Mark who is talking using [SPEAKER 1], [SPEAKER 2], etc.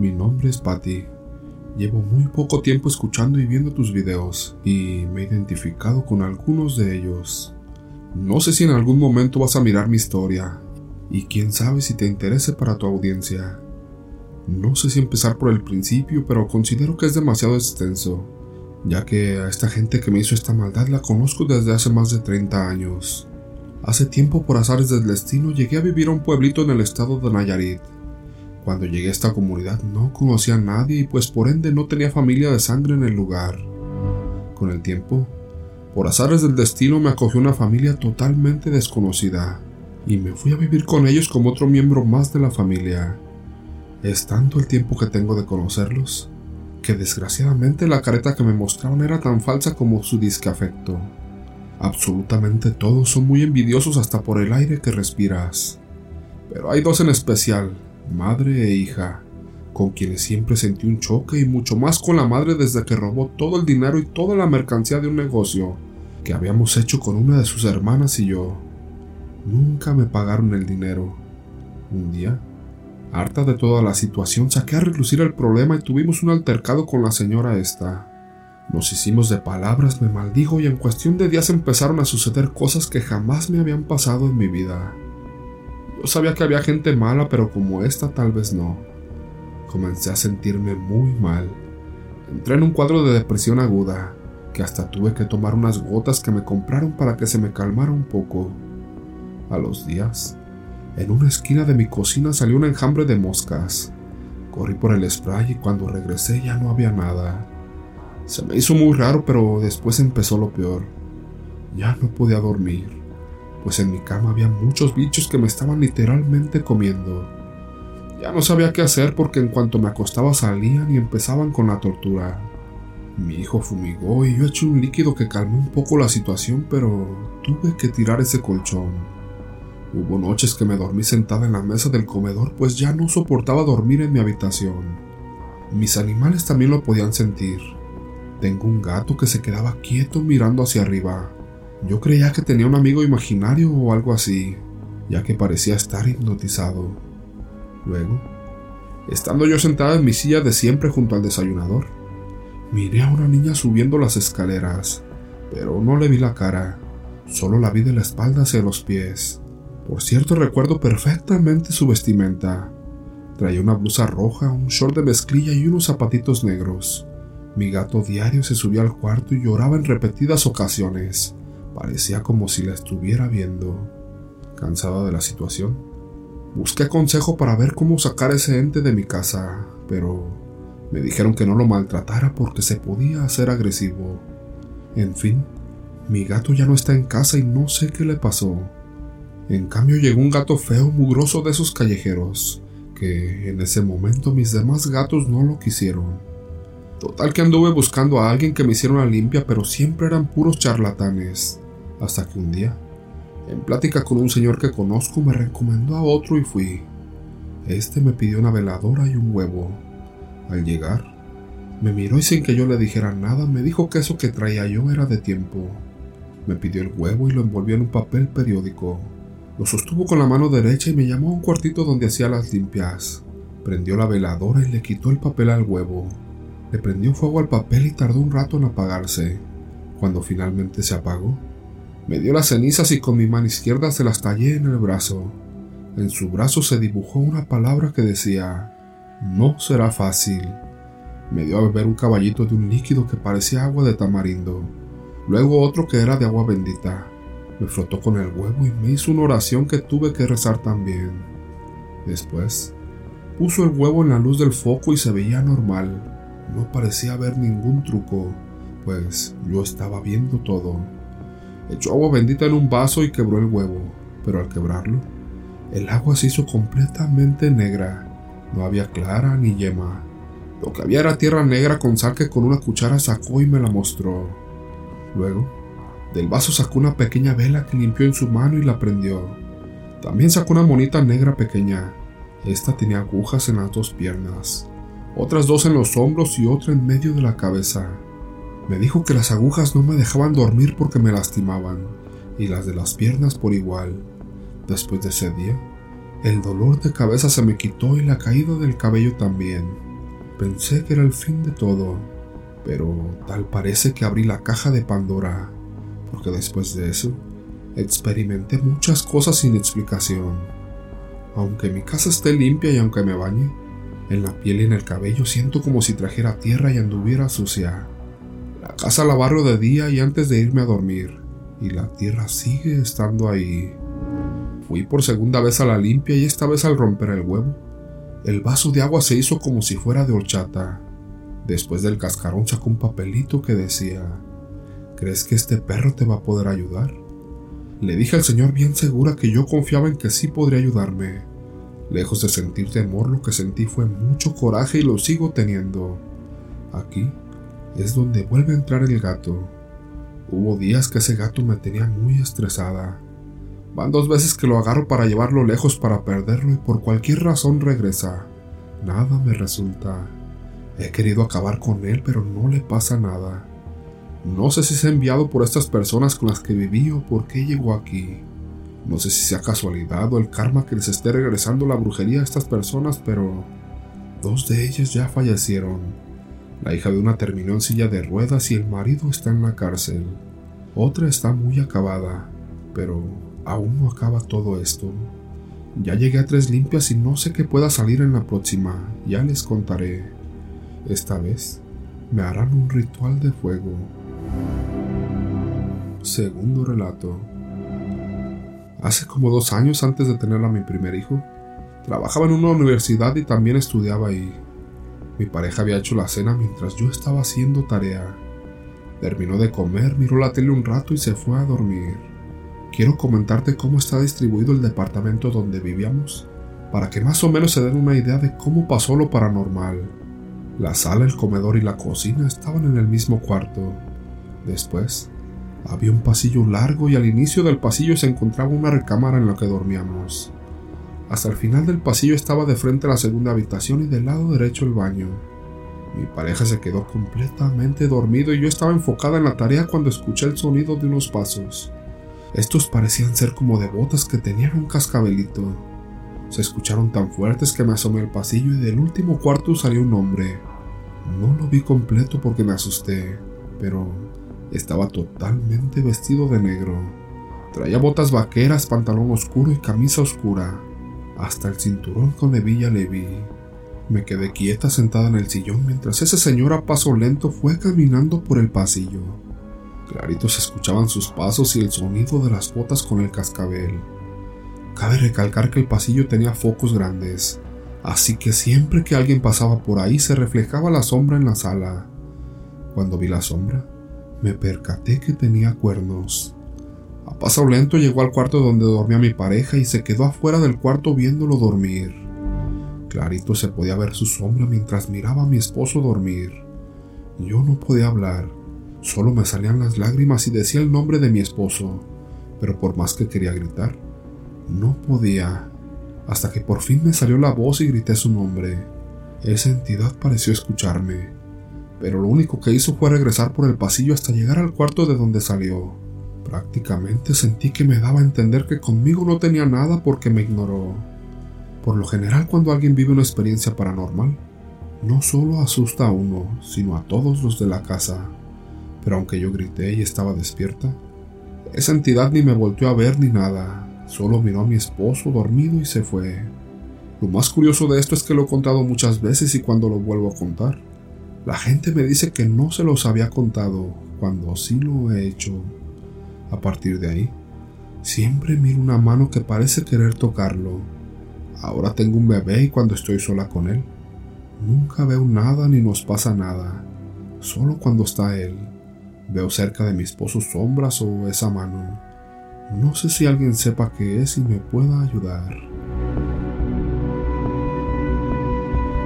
[SPEAKER 1] Mi nombre es Patty. Llevo muy poco tiempo escuchando y viendo tus videos y me he identificado con algunos de ellos. No sé si en algún momento vas a mirar mi historia y quién sabe si te interese para tu audiencia. No sé si empezar por el principio, pero considero que es demasiado extenso, ya que a esta gente que me hizo esta maldad la conozco desde hace más de 30 años. Hace tiempo, por azares del destino, llegué a vivir a un pueblito en el estado de Nayarit. Cuando llegué a esta comunidad no conocía a nadie y pues por ende no tenía familia de sangre en el lugar. Con el tiempo, por azares del destino me acogió una familia totalmente desconocida y me fui a vivir con ellos como otro miembro más de la familia. Es tanto el tiempo que tengo de conocerlos que desgraciadamente la careta que me mostraban era tan falsa como su disque afecto. Absolutamente todos son muy envidiosos hasta por el aire que respiras. Pero hay dos en especial, madre e hija, con quienes siempre sentí un choque y mucho más con la madre desde que robó todo el dinero y toda la mercancía de un negocio que habíamos hecho con una de sus hermanas y yo. Nunca me pagaron el dinero. Un día, harta de toda la situación, saqué a relucir el problema y tuvimos un altercado con la señora esta. Nos hicimos de palabras, me maldijo y en cuestión de días empezaron a suceder cosas que jamás me habían pasado en mi vida. Yo sabía que había gente mala, pero como esta tal vez no comencé a sentirme muy mal. Entré en un cuadro de depresión aguda, que hasta tuve que tomar unas gotas que me compraron para que se me calmara un poco. A los días, en una esquina de mi cocina salió un enjambre de moscas. Corrí por el spray y cuando regresé ya no había nada. Se me hizo muy raro, pero después empezó lo peor. Ya no podía dormir, pues en mi cama había muchos bichos que me estaban literalmente comiendo. Ya no sabía qué hacer porque en cuanto me acostaba salían y empezaban con la tortura. Mi hijo fumigó y yo eché un líquido que calmó un poco la situación, pero tuve que tirar ese colchón. Hubo noches que me dormí sentada en la mesa del comedor, pues ya no soportaba dormir en mi habitación. Mis animales también lo podían sentir. Tengo un gato que se quedaba quieto mirando hacia arriba. Yo creía que tenía un amigo imaginario o algo así, ya que parecía estar hipnotizado. Luego, estando yo sentada en mi silla de siempre junto al desayunador, miré a una niña subiendo las escaleras, pero no le vi la cara, solo la vi de la espalda hacia los pies. Por cierto, recuerdo perfectamente su vestimenta. Traía una blusa roja, un short de mezclilla y unos zapatitos negros. Mi gato diario se subía al cuarto y lloraba en repetidas ocasiones. Parecía como si la estuviera viendo. Cansada de la situación, Busqué consejo para ver cómo sacar ese ente de mi casa, pero me dijeron que no lo maltratara porque se podía hacer agresivo. En fin, mi gato ya no está en casa y no sé qué le pasó. En cambio llegó un gato feo, mugroso de esos callejeros, que en ese momento mis demás gatos no lo quisieron. Total que anduve buscando a alguien que me hiciera una limpia, pero siempre eran puros charlatanes. Hasta que un día en plática con un señor que conozco me recomendó a otro y fui. Este me pidió una veladora y un huevo. Al llegar, me miró y sin que yo le dijera nada me dijo que eso que traía yo era de tiempo. Me pidió el huevo y lo envolvió en un papel periódico. Lo sostuvo con la mano derecha y me llamó a un cuartito donde hacía las limpias. Prendió la veladora y le quitó el papel al huevo. Le prendió fuego al papel y tardó un rato en apagarse. Cuando finalmente se apagó, me dio las cenizas y con mi mano izquierda se las tallé en el brazo. En su brazo se dibujó una palabra que decía, no será fácil. Me dio a beber un caballito de un líquido que parecía agua de tamarindo, luego otro que era de agua bendita. Me frotó con el huevo y me hizo una oración que tuve que rezar también. Después, puso el huevo en la luz del foco y se veía normal. No parecía haber ningún truco, pues yo estaba viendo todo. Echó agua bendita en un vaso y quebró el huevo, pero al quebrarlo, el agua se hizo completamente negra. No había clara ni yema. Lo que había era tierra negra con sal que con una cuchara sacó y me la mostró. Luego, del vaso sacó una pequeña vela que limpió en su mano y la prendió. También sacó una monita negra pequeña. Esta tenía agujas en las dos piernas, otras dos en los hombros y otra en medio de la cabeza. Me dijo que las agujas no me dejaban dormir porque me lastimaban, y las de las piernas por igual. Después de ese día, el dolor de cabeza se me quitó y la caída del cabello también. pensé que era el fin de todo, pero tal parece que abrí la caja de Pandora, porque después de eso experimenté muchas cosas sin explicación. Aunque mi casa esté limpia y aunque me bañe, en la piel y en el cabello siento como si trajera tierra y anduviera sucia. La casa la barro de día y antes de irme a dormir, y la tierra sigue estando ahí. Fui por segunda vez a la limpia y esta vez al romper el huevo, el vaso de agua se hizo como si fuera de horchata. Después del cascarón sacó un papelito que decía, ¿crees que este perro te va a poder ayudar? Le dije al señor bien segura que yo confiaba en que sí podría ayudarme. Lejos de sentir temor, lo que sentí fue mucho coraje y lo sigo teniendo. Aquí es donde vuelve a entrar el gato. Hubo días que ese gato me tenía muy estresada. Van dos veces que lo agarro para llevarlo lejos para perderlo y por cualquier razón regresa. Nada me resulta. He querido acabar con él, pero no le pasa nada. No sé si es enviado por estas personas con las que viví o por qué llegó aquí. No sé si sea casualidad o el karma que les esté regresando la brujería a estas personas, pero dos de ellas ya fallecieron. La hija de una terminó en silla de ruedas y el marido está en la cárcel. Otra está muy acabada, pero aún no acaba todo esto. Ya llegué a tres limpias y no sé qué pueda salir en la próxima, ya les contaré. Esta vez me harán un ritual de fuego. Segundo relato. Hace como dos años antes de tener a mi primer hijo, trabajaba en una universidad y también estudiaba ahí. Mi pareja había hecho la cena mientras yo estaba haciendo tarea. Terminó de comer, miró la tele un rato y se fue a dormir. Quiero comentarte cómo está distribuido el departamento donde vivíamos, para que más o menos se den una idea de cómo pasó lo paranormal. La sala, el comedor y la cocina estaban en el mismo cuarto. Después, había un pasillo largo y al inicio del pasillo se encontraba una recámara en la que dormíamos. Hasta el final del pasillo estaba de frente a la segunda habitación y del lado derecho el baño. Mi pareja se quedó completamente dormido y yo estaba enfocada en la tarea cuando escuché el sonido de unos pasos. Estos parecían ser como de botas que tenían un cascabelito. Se escucharon tan fuertes que me asomé al pasillo y del último cuarto salió un hombre. No lo vi completo porque me asusté, pero estaba totalmente vestido de negro. Traía botas vaqueras, pantalón oscuro y camisa oscura. Hasta el cinturón con hebilla le vi. Me quedé quieta sentada en el sillón mientras ese señor a paso lento fue caminando por el pasillo. Clarito se escuchaban sus pasos y el sonido de las botas con el cascabel. Cabe recalcar que el pasillo tenía focos grandes, así que siempre que alguien pasaba por ahí se reflejaba la sombra en la sala. Cuando vi la sombra, me percaté que tenía cuernos. A paso lento llegó al cuarto donde dormía mi pareja y se quedó afuera del cuarto viéndolo dormir. Clarito se podía ver su sombra mientras miraba a mi esposo dormir. Yo no podía hablar, solo me salían las lágrimas y decía el nombre de mi esposo, pero por más que quería gritar, no podía, hasta que por fin me salió la voz y grité su nombre. Esa entidad pareció escucharme pero lo único que hizo fue regresar por el pasillo hasta llegar al cuarto de donde salió. Prácticamente sentí que me daba a entender que conmigo no tenía nada porque me ignoró. Por lo general cuando alguien vive una experiencia paranormal, no solo asusta a uno, sino a todos los de la casa. Pero aunque yo grité y estaba despierta, esa entidad ni me volteó a ver ni nada, solo miró a mi esposo dormido y se fue. Lo más curioso de esto es que lo he contado muchas veces y cuando lo vuelvo a contar, la gente me dice que no se los había contado cuando sí lo he hecho. A partir de ahí, siempre miro una mano que parece querer tocarlo. Ahora tengo un bebé y cuando estoy sola con él, nunca veo nada ni nos pasa nada. Solo cuando está él, veo cerca de mi esposo sombras o esa mano. No sé si alguien sepa qué es y me pueda ayudar.